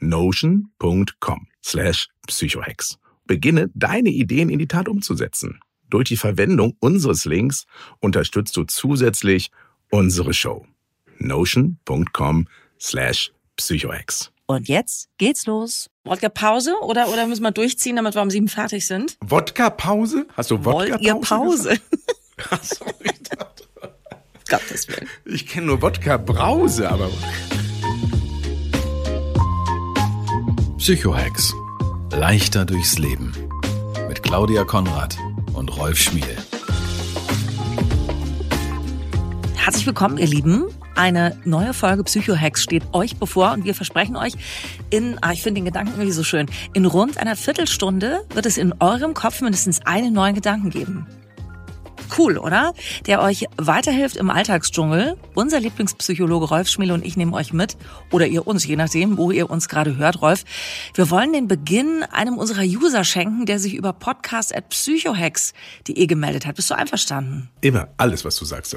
notion.com slash psychohex. Beginne deine Ideen in die Tat umzusetzen. Durch die Verwendung unseres Links unterstützt du zusätzlich unsere Show. notion.com slash psychohex. Und jetzt geht's los. Wodka-Pause oder, oder müssen wir durchziehen, damit wir um sieben fertig sind? Wodka-Pause? Hast du Wodka-Pause? Wollt ihr Pause? Achso, ich dachte. Gottes Willen. Ich kenne nur Wodka-Brause, aber... Psychohacks. Leichter durchs Leben. Mit Claudia Konrad und Rolf Schmiel. Herzlich willkommen, ihr Lieben. Eine neue Folge Psychohacks steht euch bevor und wir versprechen euch in, ah, ich finde den Gedanken irgendwie so schön, in rund einer Viertelstunde wird es in eurem Kopf mindestens einen neuen Gedanken geben. Cool, oder? Der euch weiterhilft im Alltagsdschungel. Unser Lieblingspsychologe Rolf Schmiel und ich nehmen euch mit. Oder ihr uns, je nachdem, wo ihr uns gerade hört, Rolf. Wir wollen den Beginn einem unserer User schenken, der sich über podcast at psychohacks.de gemeldet hat. Bist du einverstanden? Immer. Alles, was du sagst.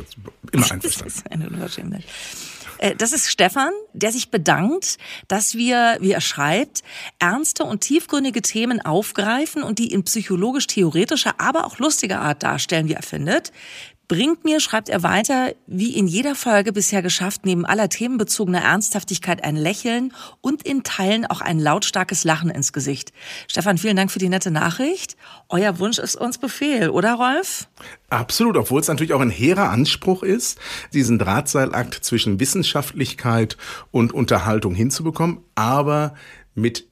Immer einverstanden. Das ist eine Unverschämtheit. Äh, das ist Stefan, der sich bedankt, dass wir, wie er schreibt, ernste und tiefgründige Themen aufgreifen und die in psychologisch-theoretischer, aber auch lustiger Art darstellen, wie er findet bringt mir, schreibt er weiter, wie in jeder Folge bisher geschafft, neben aller themenbezogener Ernsthaftigkeit ein Lächeln und in Teilen auch ein lautstarkes Lachen ins Gesicht. Stefan, vielen Dank für die nette Nachricht. Euer Wunsch ist uns Befehl, oder Rolf? Absolut, obwohl es natürlich auch ein hehrer Anspruch ist, diesen Drahtseilakt zwischen Wissenschaftlichkeit und Unterhaltung hinzubekommen. Aber mit,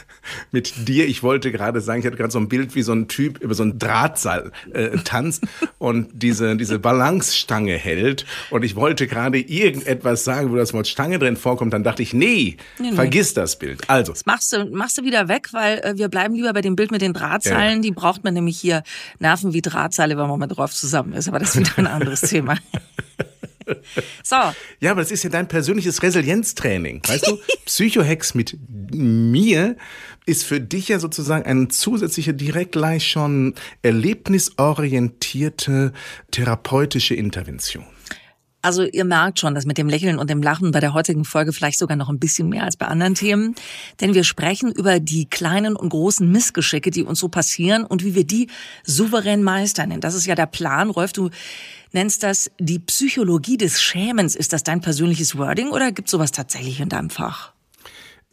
mit dir. Ich wollte gerade sagen, ich hatte gerade so ein Bild, wie so ein Typ über so ein Drahtseil äh, tanzt und diese, diese Balancestange hält. Und ich wollte gerade irgendetwas sagen, wo das Wort Stange drin vorkommt. Dann dachte ich, nee, nee, nee. vergiss das Bild. Also. Das machst du, machst du wieder weg, weil äh, wir bleiben lieber bei dem Bild mit den Drahtseilen. Ja. Die braucht man nämlich hier Nerven wie Drahtseile, wenn man mal drauf zusammen ist. Aber das ist wieder ein anderes Thema. So. Ja, aber das ist ja dein persönliches Resilienztraining. Weißt du, Psychohex mit mir ist für dich ja sozusagen eine zusätzliche, direkt gleich schon erlebnisorientierte therapeutische Intervention. Also ihr merkt schon, dass mit dem Lächeln und dem Lachen bei der heutigen Folge vielleicht sogar noch ein bisschen mehr als bei anderen Themen. Denn wir sprechen über die kleinen und großen Missgeschicke, die uns so passieren und wie wir die souverän meistern. Denn das ist ja der Plan. Rolf, du nennst das die Psychologie des Schämens. Ist das dein persönliches Wording oder gibt sowas tatsächlich in deinem Fach?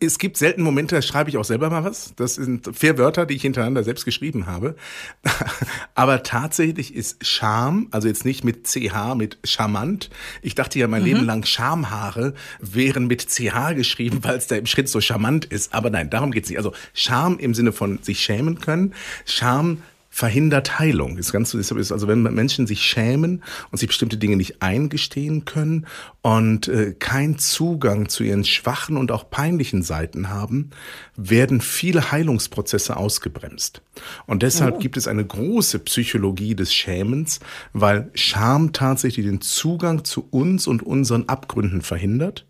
Es gibt selten Momente, da schreibe ich auch selber mal was. Das sind vier Wörter, die ich hintereinander selbst geschrieben habe. Aber tatsächlich ist Scham, also jetzt nicht mit CH, mit charmant. Ich dachte ja mein mhm. Leben lang Schamhaare wären mit CH geschrieben, weil es da im Schritt so charmant ist. Aber nein, darum geht's nicht. Also Scham im Sinne von sich schämen können. Scham verhindert Heilung. Ist ganz, ist, also wenn Menschen sich schämen und sich bestimmte Dinge nicht eingestehen können und äh, keinen Zugang zu ihren schwachen und auch peinlichen Seiten haben, werden viele Heilungsprozesse ausgebremst. Und deshalb oh. gibt es eine große Psychologie des Schämens, weil Scham tatsächlich den Zugang zu uns und unseren Abgründen verhindert.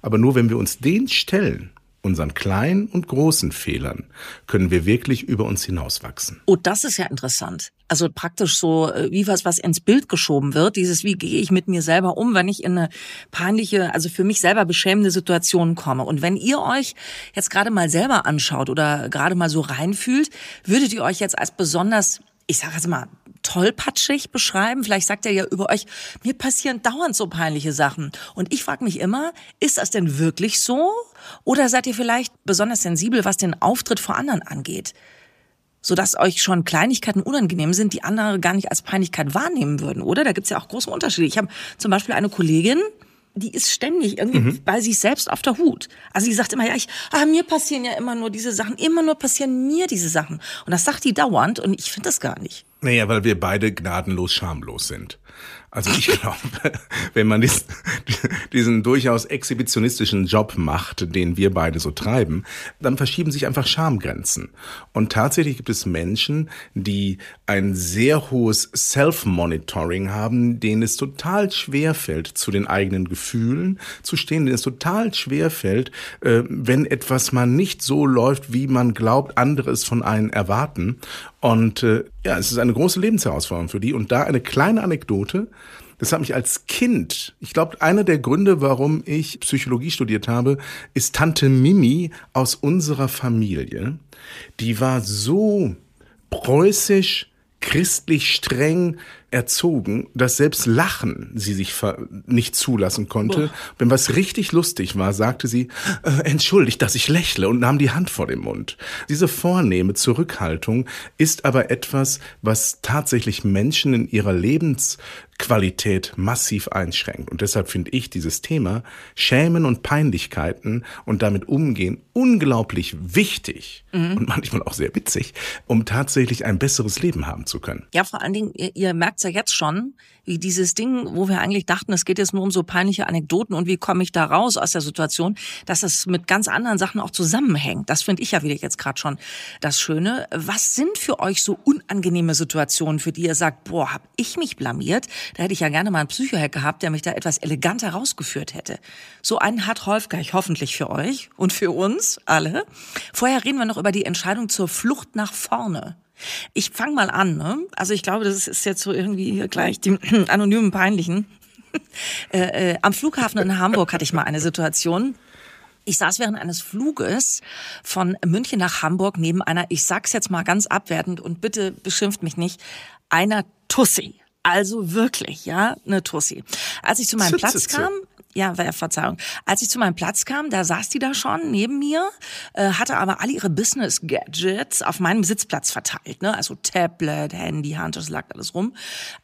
Aber nur wenn wir uns den stellen unseren kleinen und großen Fehlern können wir wirklich über uns hinauswachsen. Oh, das ist ja interessant. Also praktisch so äh, wie was, was ins Bild geschoben wird. Dieses, wie gehe ich mit mir selber um, wenn ich in eine peinliche, also für mich selber beschämende Situation komme. Und wenn ihr euch jetzt gerade mal selber anschaut oder gerade mal so reinfühlt, würdet ihr euch jetzt als besonders ich sage jetzt mal, tollpatschig beschreiben. Vielleicht sagt er ja über euch, mir passieren dauernd so peinliche Sachen. Und ich frage mich immer, ist das denn wirklich so? Oder seid ihr vielleicht besonders sensibel, was den Auftritt vor anderen angeht? sodass euch schon Kleinigkeiten unangenehm sind, die andere gar nicht als Peinlichkeit wahrnehmen würden, oder? Da gibt's ja auch große Unterschiede. Ich habe zum Beispiel eine Kollegin, die ist ständig irgendwie mhm. bei sich selbst auf der Hut. Also die sagt immer, ja, ich, ah, mir passieren ja immer nur diese Sachen, immer nur passieren mir diese Sachen. Und das sagt die dauernd und ich finde das gar nicht. Naja, weil wir beide gnadenlos schamlos sind. Also ich glaube, wenn man diesen, diesen durchaus exhibitionistischen Job macht, den wir beide so treiben, dann verschieben sich einfach Schamgrenzen. Und tatsächlich gibt es Menschen, die ein sehr hohes Self-Monitoring haben, denen es total schwer fällt, zu den eigenen Gefühlen zu stehen, denen es total schwer fällt, äh, wenn etwas mal nicht so läuft, wie man glaubt, andere es von einen erwarten. Und äh, ja, es ist eine große Lebensherausforderung für die. Und da eine kleine Anekdote. Das hat mich als Kind, ich glaube, einer der Gründe, warum ich Psychologie studiert habe, ist Tante Mimi aus unserer Familie. Die war so preußisch, christlich streng, erzogen, dass selbst Lachen sie sich nicht zulassen konnte. Boah. Wenn was richtig lustig war, sagte sie, äh, entschuldigt, dass ich lächle und nahm die Hand vor den Mund. Diese vornehme Zurückhaltung ist aber etwas, was tatsächlich Menschen in ihrer Lebensqualität massiv einschränkt. Und deshalb finde ich dieses Thema Schämen und Peinlichkeiten und damit umgehen unglaublich wichtig mhm. und manchmal auch sehr witzig, um tatsächlich ein besseres Leben haben zu können. Ja, vor allen Dingen, ihr, ihr merkt ja jetzt schon, wie dieses Ding, wo wir eigentlich dachten, es geht jetzt nur um so peinliche Anekdoten und wie komme ich da raus aus der Situation, dass es mit ganz anderen Sachen auch zusammenhängt. Das finde ich ja wieder jetzt gerade schon das Schöne. Was sind für euch so unangenehme Situationen, für die ihr sagt, boah, hab ich mich blamiert? Da hätte ich ja gerne mal einen Psychohack gehabt, der mich da etwas eleganter rausgeführt hätte. So einen hat Rolf gleich hoffentlich für euch und für uns alle. Vorher reden wir noch über die Entscheidung zur Flucht nach vorne. Ich fange mal an. Ne? Also ich glaube, das ist jetzt so irgendwie hier gleich die anonymen Peinlichen. äh, äh, am Flughafen in Hamburg hatte ich mal eine Situation. Ich saß während eines Fluges von München nach Hamburg neben einer, ich sag's jetzt mal ganz abwertend und bitte beschimpft mich nicht, einer Tussi. Also wirklich, ja, eine Tussi. Als ich zu meinem Platz kam, ja, Verzeihung. Als ich zu meinem Platz kam, da saß die da schon neben mir, äh, hatte aber alle ihre Business-Gadgets auf meinem Sitzplatz verteilt. Ne? Also Tablet, Handy, Hand, das lag alles rum.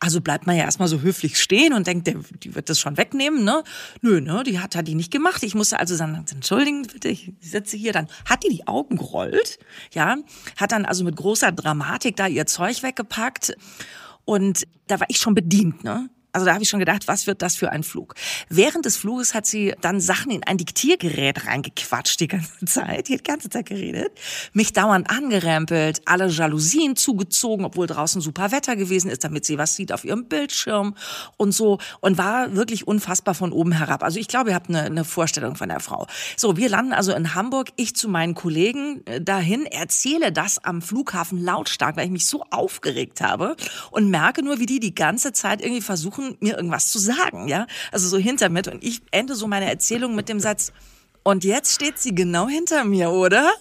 Also bleibt man ja erstmal so höflich stehen und denkt, der, die wird das schon wegnehmen. Ne? Nö, ne, die hat, hat die nicht gemacht. Ich musste also sagen, entschuldigen bitte, ich sitze hier. Dann hat die die Augen gerollt, ja, hat dann also mit großer Dramatik da ihr Zeug weggepackt. Und da war ich schon bedient, ne? Also da habe ich schon gedacht, was wird das für ein Flug? Während des Fluges hat sie dann Sachen in ein Diktiergerät reingequatscht die ganze Zeit. Die hat die ganze Zeit geredet. Mich dauernd angerempelt, alle Jalousien zugezogen, obwohl draußen super Wetter gewesen ist, damit sie was sieht auf ihrem Bildschirm und so. Und war wirklich unfassbar von oben herab. Also ich glaube, ihr habt eine, eine Vorstellung von der Frau. So, wir landen also in Hamburg. Ich zu meinen Kollegen äh, dahin, erzähle das am Flughafen lautstark, weil ich mich so aufgeregt habe und merke nur, wie die die ganze Zeit irgendwie versuchen, versuchen, mir irgendwas zu sagen, ja? Also so hinter mir. Und ich ende so meine Erzählung mit dem Satz, und jetzt steht sie genau hinter mir, oder?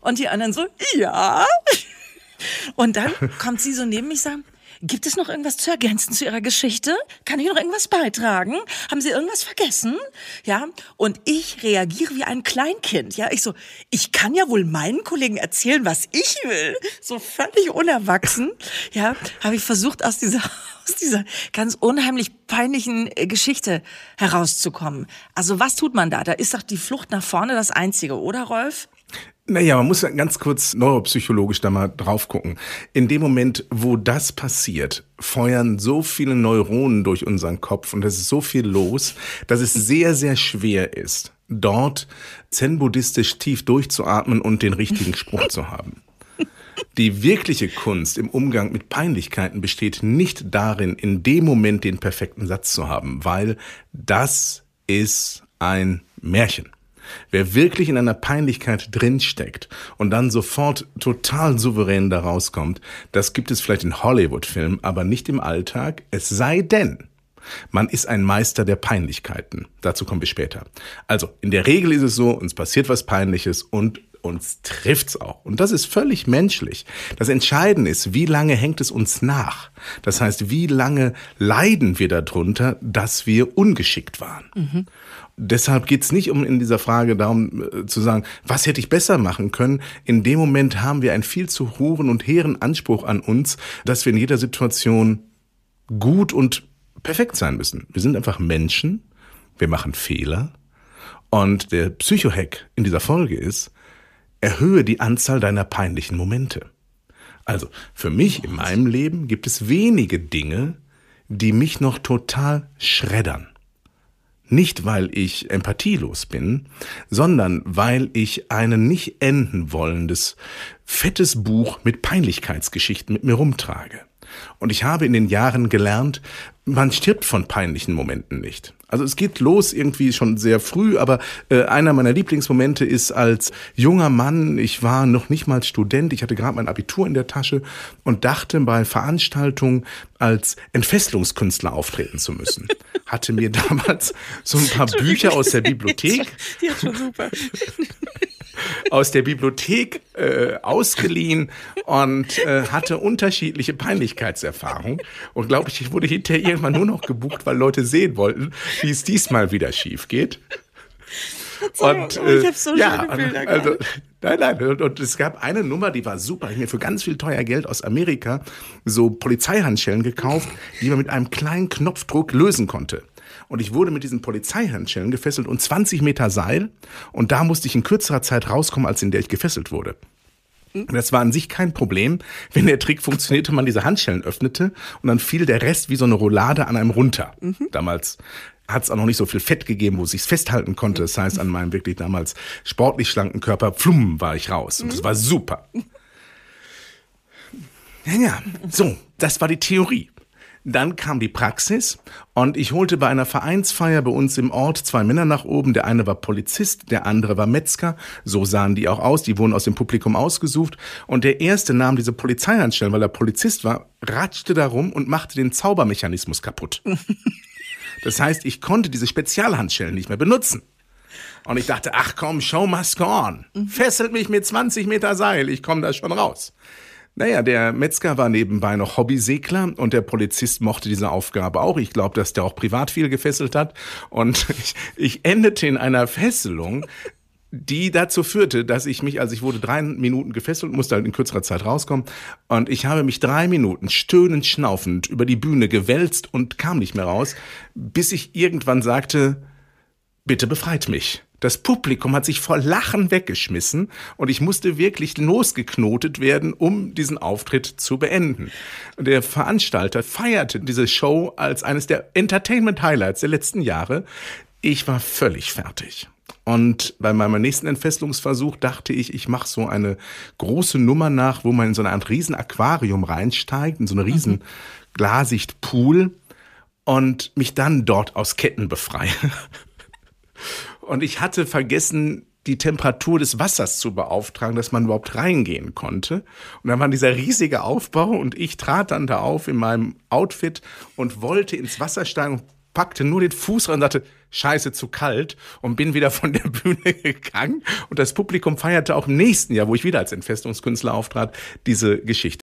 Und die anderen so, ja. Und dann kommt sie so neben mich und sagt, Gibt es noch irgendwas zu ergänzen zu Ihrer Geschichte? Kann ich noch irgendwas beitragen? Haben Sie irgendwas vergessen? Ja. Und ich reagiere wie ein Kleinkind. Ja. Ich so, ich kann ja wohl meinen Kollegen erzählen, was ich will. So völlig unerwachsen. Ja. Habe ich versucht, aus dieser, aus dieser ganz unheimlich peinlichen äh, Geschichte herauszukommen. Also was tut man da? Da ist doch die Flucht nach vorne das Einzige, oder Rolf? Naja, man muss ganz kurz neuropsychologisch da mal drauf gucken. In dem Moment, wo das passiert, feuern so viele Neuronen durch unseren Kopf und es ist so viel los, dass es sehr, sehr schwer ist, dort zen-buddhistisch tief durchzuatmen und den richtigen Spruch zu haben. Die wirkliche Kunst im Umgang mit Peinlichkeiten besteht nicht darin, in dem Moment den perfekten Satz zu haben, weil das ist ein Märchen. Wer wirklich in einer Peinlichkeit drinsteckt und dann sofort total souverän da rauskommt, das gibt es vielleicht in Hollywood-Filmen, aber nicht im Alltag, es sei denn, man ist ein Meister der Peinlichkeiten. Dazu kommen wir später. Also, in der Regel ist es so, uns passiert was Peinliches und uns trifft's auch. Und das ist völlig menschlich. Das Entscheidende ist, wie lange hängt es uns nach? Das heißt, wie lange leiden wir darunter, dass wir ungeschickt waren? Mhm. Deshalb geht's nicht um in dieser Frage darum äh, zu sagen, was hätte ich besser machen können. In dem Moment haben wir einen viel zu hohen und hehren Anspruch an uns, dass wir in jeder Situation gut und perfekt sein müssen. Wir sind einfach Menschen, wir machen Fehler. Und der Psychohack in dieser Folge ist, erhöhe die Anzahl deiner peinlichen Momente. Also für mich in meinem Leben gibt es wenige Dinge, die mich noch total schreddern. Nicht, weil ich empathielos bin, sondern weil ich ein nicht enden wollendes, fettes Buch mit Peinlichkeitsgeschichten mit mir rumtrage. Und ich habe in den Jahren gelernt, man stirbt von peinlichen Momenten nicht. Also es geht los irgendwie schon sehr früh, aber äh, einer meiner Lieblingsmomente ist als junger Mann, ich war noch nicht mal Student, ich hatte gerade mein Abitur in der Tasche und dachte bei Veranstaltungen als Entfesselungskünstler auftreten zu müssen. Hatte mir damals so ein paar Bücher aus der Bibliothek. Die ist schon super. Aus der Bibliothek äh, ausgeliehen und äh, hatte unterschiedliche Peinlichkeitserfahrungen. Und glaube ich, ich wurde hinterher irgendwann nur noch gebucht, weil Leute sehen wollten, wie es diesmal wieder schief geht. Und, äh, ich habe so ja, schöne Bilder also, Nein, nein. Und, und, es gab eine Nummer, die war super. Ich habe mir für ganz viel teuer Geld aus Amerika so Polizeihandschellen gekauft, die man mit einem kleinen Knopfdruck lösen konnte. Und ich wurde mit diesen Polizeihandschellen gefesselt und 20 Meter Seil. Und da musste ich in kürzerer Zeit rauskommen, als in der ich gefesselt wurde. Und das war an sich kein Problem, wenn der Trick funktionierte, man diese Handschellen öffnete und dann fiel der Rest wie so eine Roulade an einem runter. Mhm. Damals hat es auch noch nicht so viel Fett gegeben, wo sich's festhalten konnte. Das heißt, an meinem wirklich damals sportlich schlanken Körper, pflumm, war ich raus. Und das war super. Ja, ja, so, das war die Theorie. Dann kam die Praxis und ich holte bei einer Vereinsfeier bei uns im Ort zwei Männer nach oben. Der eine war Polizist, der andere war Metzger. So sahen die auch aus. Die wurden aus dem Publikum ausgesucht. Und der erste nahm diese Polizeihandstellen, weil er Polizist war, ratschte darum und machte den Zaubermechanismus kaputt. Das heißt, ich konnte diese Spezialhandschellen nicht mehr benutzen. Und ich dachte, ach komm, show must go on. Fesselt mich mit 20 Meter Seil, ich komme da schon raus. Naja, der Metzger war nebenbei noch Hobbysegler und der Polizist mochte diese Aufgabe auch. Ich glaube, dass der auch privat viel gefesselt hat. Und ich, ich endete in einer Fesselung, die dazu führte, dass ich mich, also ich wurde drei Minuten gefesselt, musste halt in kürzerer Zeit rauskommen und ich habe mich drei Minuten stöhnend, schnaufend über die Bühne gewälzt und kam nicht mehr raus, bis ich irgendwann sagte, bitte befreit mich. Das Publikum hat sich vor Lachen weggeschmissen und ich musste wirklich losgeknotet werden, um diesen Auftritt zu beenden. Der Veranstalter feierte diese Show als eines der Entertainment Highlights der letzten Jahre. Ich war völlig fertig. Und bei meinem nächsten Entfesselungsversuch dachte ich, ich mache so eine große Nummer nach, wo man in so eine Art riesen Aquarium reinsteigt, in so eine riesen mhm. Glasicht-Pool und mich dann dort aus Ketten befreie. Und ich hatte vergessen, die Temperatur des Wassers zu beauftragen, dass man überhaupt reingehen konnte. Und dann war dieser riesige Aufbau und ich trat dann da auf in meinem Outfit und wollte ins Wasser steigen und packte nur den Fuß rein und sagte, scheiße, zu kalt und bin wieder von der Bühne gegangen. Und das Publikum feierte auch im nächsten Jahr, wo ich wieder als Entfestungskünstler auftrat, diese Geschichte.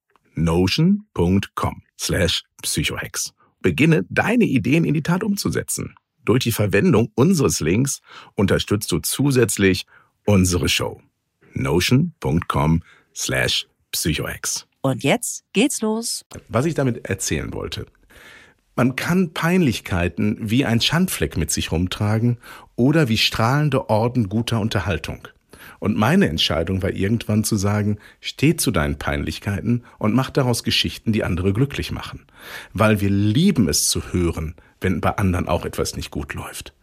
notion.com slash psychohacks. Beginne deine Ideen in die Tat umzusetzen. Durch die Verwendung unseres Links unterstützt du zusätzlich unsere Show. notion.com slash psychohacks. Und jetzt geht's los. Was ich damit erzählen wollte. Man kann Peinlichkeiten wie ein Schandfleck mit sich rumtragen oder wie strahlende Orden guter Unterhaltung. Und meine Entscheidung war irgendwann zu sagen, steh zu deinen Peinlichkeiten und mach daraus Geschichten, die andere glücklich machen. Weil wir lieben es zu hören, wenn bei anderen auch etwas nicht gut läuft.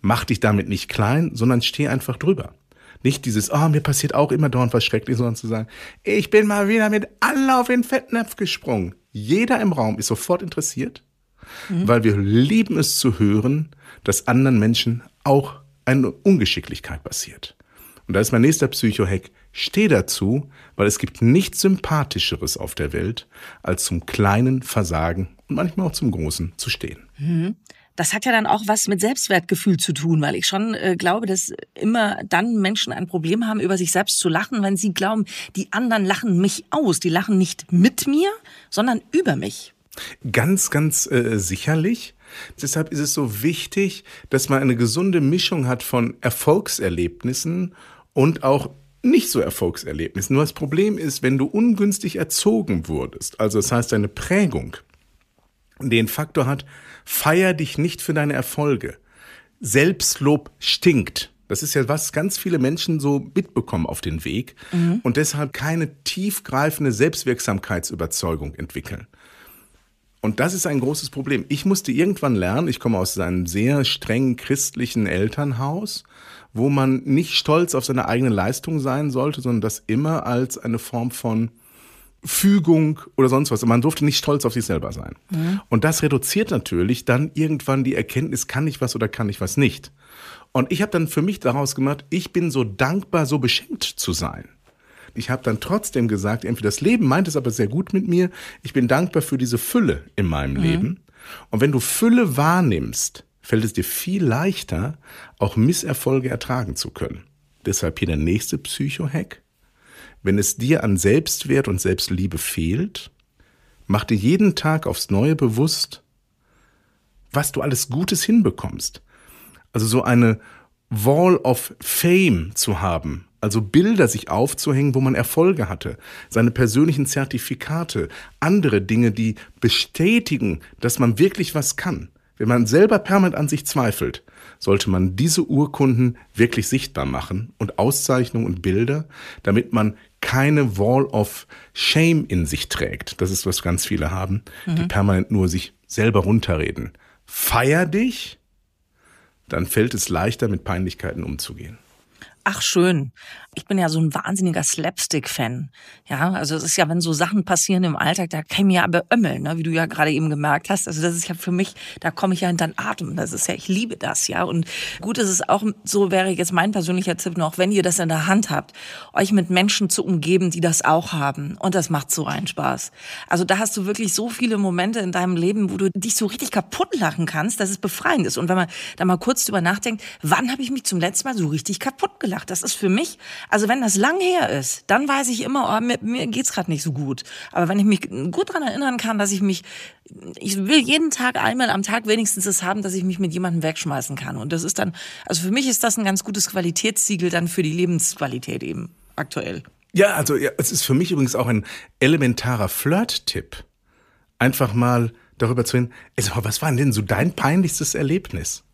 Mach dich damit nicht klein, sondern steh einfach drüber. Nicht dieses, oh, mir passiert auch immer dauernd was Schreckliches, sondern zu sagen, ich bin mal wieder mit Anlauf in den Fettnapf gesprungen. Jeder im Raum ist sofort interessiert, weil wir lieben es zu hören, dass anderen Menschen auch eine Ungeschicklichkeit passiert. Und da ist mein nächster Psychohack. Steh dazu, weil es gibt nichts Sympathischeres auf der Welt, als zum kleinen Versagen und manchmal auch zum großen zu stehen. Das hat ja dann auch was mit Selbstwertgefühl zu tun, weil ich schon äh, glaube, dass immer dann Menschen ein Problem haben, über sich selbst zu lachen, wenn sie glauben, die anderen lachen mich aus. Die lachen nicht mit mir, sondern über mich. Ganz, ganz äh, sicherlich. Deshalb ist es so wichtig, dass man eine gesunde Mischung hat von Erfolgserlebnissen und auch nicht so Erfolgserlebnissen. Nur das Problem ist, wenn du ungünstig erzogen wurdest, also das heißt, deine Prägung den Faktor hat, feier dich nicht für deine Erfolge. Selbstlob stinkt. Das ist ja was ganz viele Menschen so mitbekommen auf den Weg und deshalb keine tiefgreifende Selbstwirksamkeitsüberzeugung entwickeln. Und das ist ein großes Problem. Ich musste irgendwann lernen, ich komme aus einem sehr streng christlichen Elternhaus, wo man nicht stolz auf seine eigene Leistung sein sollte, sondern das immer als eine Form von Fügung oder sonst was. Man durfte nicht stolz auf sich selber sein. Und das reduziert natürlich dann irgendwann die Erkenntnis, kann ich was oder kann ich was nicht. Und ich habe dann für mich daraus gemacht, ich bin so dankbar, so beschenkt zu sein. Ich habe dann trotzdem gesagt, irgendwie das Leben meint es aber sehr gut mit mir. Ich bin dankbar für diese Fülle in meinem Leben. Und wenn du Fülle wahrnimmst, fällt es dir viel leichter, auch Misserfolge ertragen zu können. Deshalb hier der nächste Psycho-Hack. Wenn es dir an Selbstwert und Selbstliebe fehlt, mach dir jeden Tag aufs Neue bewusst, was du alles Gutes hinbekommst. Also so eine Wall of Fame zu haben, also Bilder sich aufzuhängen, wo man Erfolge hatte, seine persönlichen Zertifikate, andere Dinge, die bestätigen, dass man wirklich was kann. Wenn man selber permanent an sich zweifelt, sollte man diese Urkunden wirklich sichtbar machen und Auszeichnungen und Bilder, damit man keine Wall of Shame in sich trägt. Das ist, was ganz viele haben, die permanent nur sich selber runterreden. Feier dich, dann fällt es leichter, mit Peinlichkeiten umzugehen. Ach schön. Ich bin ja so ein wahnsinniger Slapstick-Fan. Ja, also es ist ja, wenn so Sachen passieren im Alltag, da kann ich mir ja beömmeln, ne, wie du ja gerade eben gemerkt hast. Also das ist ja für mich, da komme ich ja hinter den Atem. Das ist ja, ich liebe das, ja. Und gut ist es auch, so wäre jetzt mein persönlicher Tipp noch, wenn ihr das in der Hand habt, euch mit Menschen zu umgeben, die das auch haben. Und das macht so einen Spaß. Also da hast du wirklich so viele Momente in deinem Leben, wo du dich so richtig kaputt lachen kannst, dass es befreiend ist. Und wenn man da mal kurz drüber nachdenkt, wann habe ich mich zum letzten Mal so richtig kaputt gelacht? Das ist für mich, also wenn das lang her ist, dann weiß ich immer, oh, mir, mir geht's gerade nicht so gut. Aber wenn ich mich gut dran erinnern kann, dass ich mich, ich will jeden Tag einmal am Tag wenigstens es haben, dass ich mich mit jemandem wegschmeißen kann. Und das ist dann, also für mich ist das ein ganz gutes Qualitätssiegel dann für die Lebensqualität eben aktuell. Ja, also ja, es ist für mich übrigens auch ein elementarer Flirt-Tipp. Einfach mal darüber zu reden, also, was war denn so dein peinlichstes Erlebnis?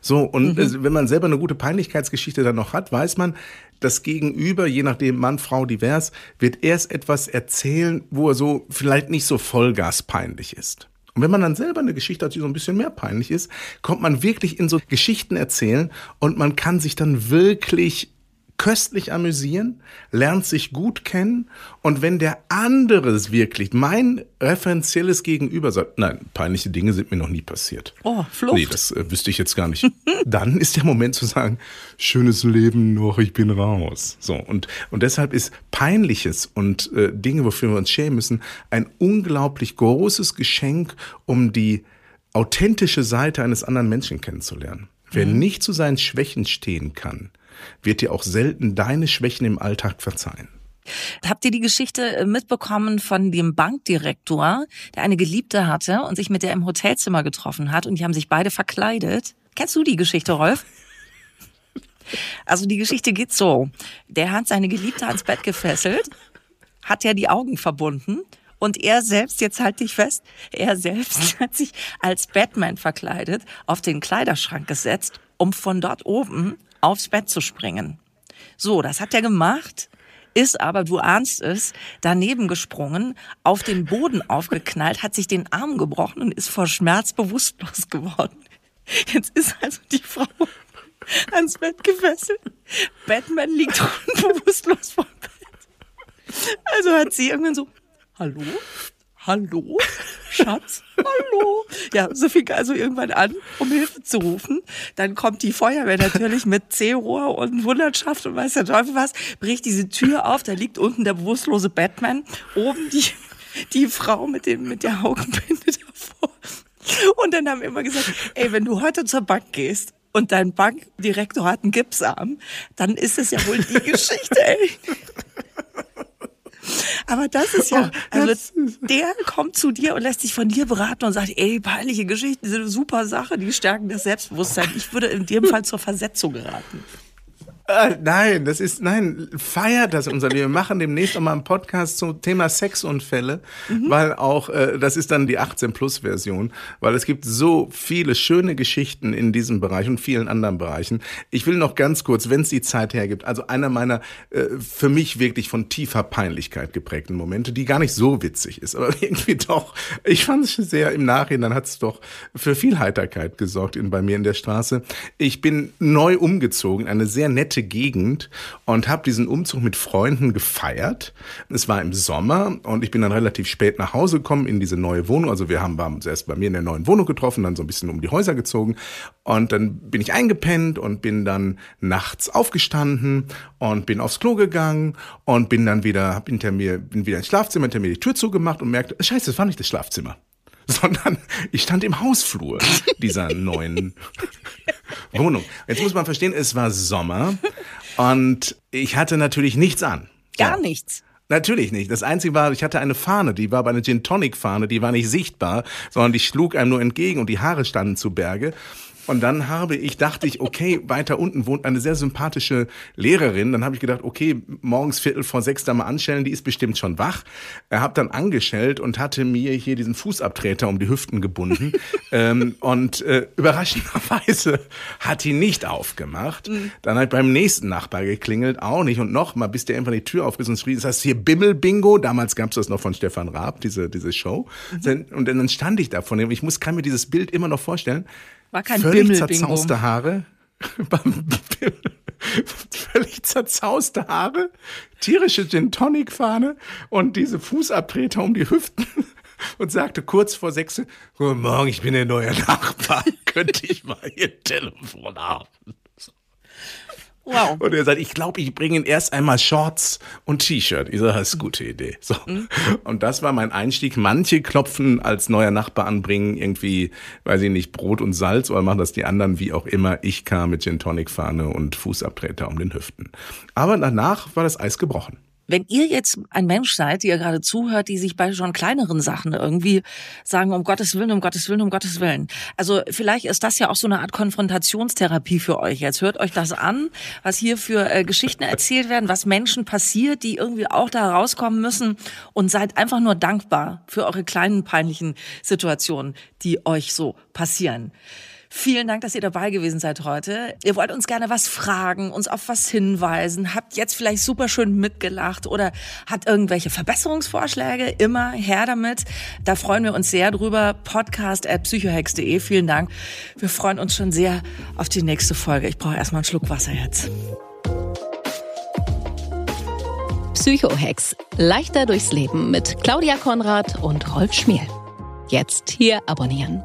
So, und mhm. wenn man selber eine gute Peinlichkeitsgeschichte dann noch hat, weiß man, das Gegenüber, je nachdem Mann, Frau, divers, wird erst etwas erzählen, wo er so vielleicht nicht so Vollgas peinlich ist. Und wenn man dann selber eine Geschichte hat, die so ein bisschen mehr peinlich ist, kommt man wirklich in so Geschichten erzählen und man kann sich dann wirklich köstlich amüsieren, lernt sich gut kennen und wenn der andere es wirklich, mein referenzielles Gegenüber sagt, nein, peinliche Dinge sind mir noch nie passiert. Oh, Flucht. Nee, das äh, wüsste ich jetzt gar nicht. Dann ist der Moment zu sagen, schönes Leben noch, ich bin raus. So, und, und deshalb ist Peinliches und äh, Dinge, wofür wir uns schämen müssen, ein unglaublich großes Geschenk, um die authentische Seite eines anderen Menschen kennenzulernen. Wer mhm. nicht zu seinen Schwächen stehen kann, wird dir auch selten deine Schwächen im Alltag verzeihen. Habt ihr die Geschichte äh, mitbekommen von dem Bankdirektor, der eine Geliebte hatte und sich mit der im Hotelzimmer getroffen hat und die haben sich beide verkleidet? Kennst du die Geschichte, Rolf? Also die Geschichte geht so. Der hat seine Geliebte ans Bett gefesselt, hat ja die Augen verbunden und er selbst, jetzt halt dich fest, er selbst hat sich als Batman verkleidet, auf den Kleiderschrank gesetzt, um von dort oben aufs Bett zu springen. So, das hat er gemacht, ist aber, du ahnst es, daneben gesprungen, auf den Boden aufgeknallt, hat sich den Arm gebrochen und ist vor Schmerz bewusstlos geworden. Jetzt ist also die Frau ans Bett gefesselt. Batman liegt bewusstlos vor dem Bett. Also hat sie irgendwann so, hallo? Hallo? Schatz? Hallo? Ja, so fing also irgendwann an, um Hilfe zu rufen. Dann kommt die Feuerwehr natürlich mit C-Rohr und Wundertschaft und weiß der Teufel was, bricht diese Tür auf, da liegt unten der bewusstlose Batman, oben die, die Frau mit dem, mit der Augenbinde davor. Und dann haben wir immer gesagt, ey, wenn du heute zur Bank gehst und dein Bankdirektor hat einen Gipsarm, dann ist es ja wohl die Geschichte, ey. Aber das ist ja, also der kommt zu dir und lässt sich von dir beraten und sagt, ey, peinliche Geschichten sind eine super Sache, die stärken das Selbstbewusstsein. Ich würde in dem Fall zur Versetzung raten. Äh, nein, das ist, nein, feiert das unser Leben. Wir machen demnächst auch mal einen Podcast zum Thema Sexunfälle, mhm. weil auch, äh, das ist dann die 18-Plus-Version, weil es gibt so viele schöne Geschichten in diesem Bereich und vielen anderen Bereichen. Ich will noch ganz kurz, wenn es die Zeit hergibt, also einer meiner äh, für mich wirklich von tiefer Peinlichkeit geprägten Momente, die gar nicht so witzig ist, aber irgendwie doch. Ich fand es sehr im Nachhinein hat es doch für viel Heiterkeit gesorgt in, bei mir in der Straße. Ich bin neu umgezogen, eine sehr nette nette Gegend und habe diesen Umzug mit Freunden gefeiert. Es war im Sommer und ich bin dann relativ spät nach Hause gekommen in diese neue Wohnung. Also wir haben uns erst bei mir in der neuen Wohnung getroffen, dann so ein bisschen um die Häuser gezogen und dann bin ich eingepennt und bin dann nachts aufgestanden und bin aufs Klo gegangen und bin dann wieder, hinter mir, bin wieder ins Schlafzimmer, hinter mir die Tür zugemacht und merkte, scheiße, das war nicht das Schlafzimmer sondern ich stand im Hausflur dieser neuen Wohnung. Jetzt muss man verstehen, es war Sommer und ich hatte natürlich nichts an. Gar so. nichts. Natürlich nicht. Das Einzige war, ich hatte eine Fahne, die war aber eine Gin Tonic Fahne, die war nicht sichtbar, sondern die schlug einem nur entgegen und die Haare standen zu Berge. Und dann habe ich, dachte ich, okay, weiter unten wohnt eine sehr sympathische Lehrerin. Dann habe ich gedacht, okay, morgens Viertel vor sechs da mal anstellen, die ist bestimmt schon wach. Er habe dann angestellt und hatte mir hier diesen Fußabtreter um die Hüften gebunden. ähm, und äh, überraschenderweise hat die nicht aufgemacht. Mhm. Dann hat beim nächsten Nachbar geklingelt, auch nicht. Und nochmal, bis der einfach die Tür aufgerissen und schrie, das heißt hier Bimmel-Bingo. Damals gab es das noch von Stefan Raab, diese, diese Show. Mhm. Und dann stand ich da von dem. Ich muss, kann mir dieses Bild immer noch vorstellen. War kein Völlig Bimmel zerzauste Haare. Völlig zerzauste Haare, tierische Gin Tonic Fahne und diese Fußabtreter um die Hüften und sagte kurz vor sechs, Guten Morgen, ich bin der neue Nachbar. Könnte ich mal Ihr Telefon haben? Wow. Und er sagt, ich glaube, ich bringe ihn erst einmal Shorts und T-Shirt. Ich sage, das ist eine gute Idee. So. Mhm. Und das war mein Einstieg. Manche klopfen als neuer Nachbar anbringen, irgendwie, weiß ich nicht, Brot und Salz oder machen das die anderen wie auch immer. Ich kam mit Gin Tonic Fahne und Fußabtreter um den Hüften. Aber danach war das Eis gebrochen. Wenn ihr jetzt ein Mensch seid, die ihr gerade zuhört, die sich bei schon kleineren Sachen irgendwie sagen, um Gottes Willen, um Gottes Willen, um Gottes Willen. Also vielleicht ist das ja auch so eine Art Konfrontationstherapie für euch. Jetzt hört euch das an, was hier für äh, Geschichten erzählt werden, was Menschen passiert, die irgendwie auch da rauskommen müssen und seid einfach nur dankbar für eure kleinen peinlichen Situationen, die euch so passieren. Vielen Dank, dass ihr dabei gewesen seid heute. Ihr wollt uns gerne was fragen, uns auf was hinweisen, habt jetzt vielleicht super schön mitgelacht oder habt irgendwelche Verbesserungsvorschläge, immer her damit. Da freuen wir uns sehr drüber. Podcast at psychohex.de. Vielen Dank. Wir freuen uns schon sehr auf die nächste Folge. Ich brauche erstmal einen Schluck Wasser jetzt. Psychohex. Leichter durchs Leben mit Claudia Konrad und Rolf Schmiel. Jetzt hier abonnieren.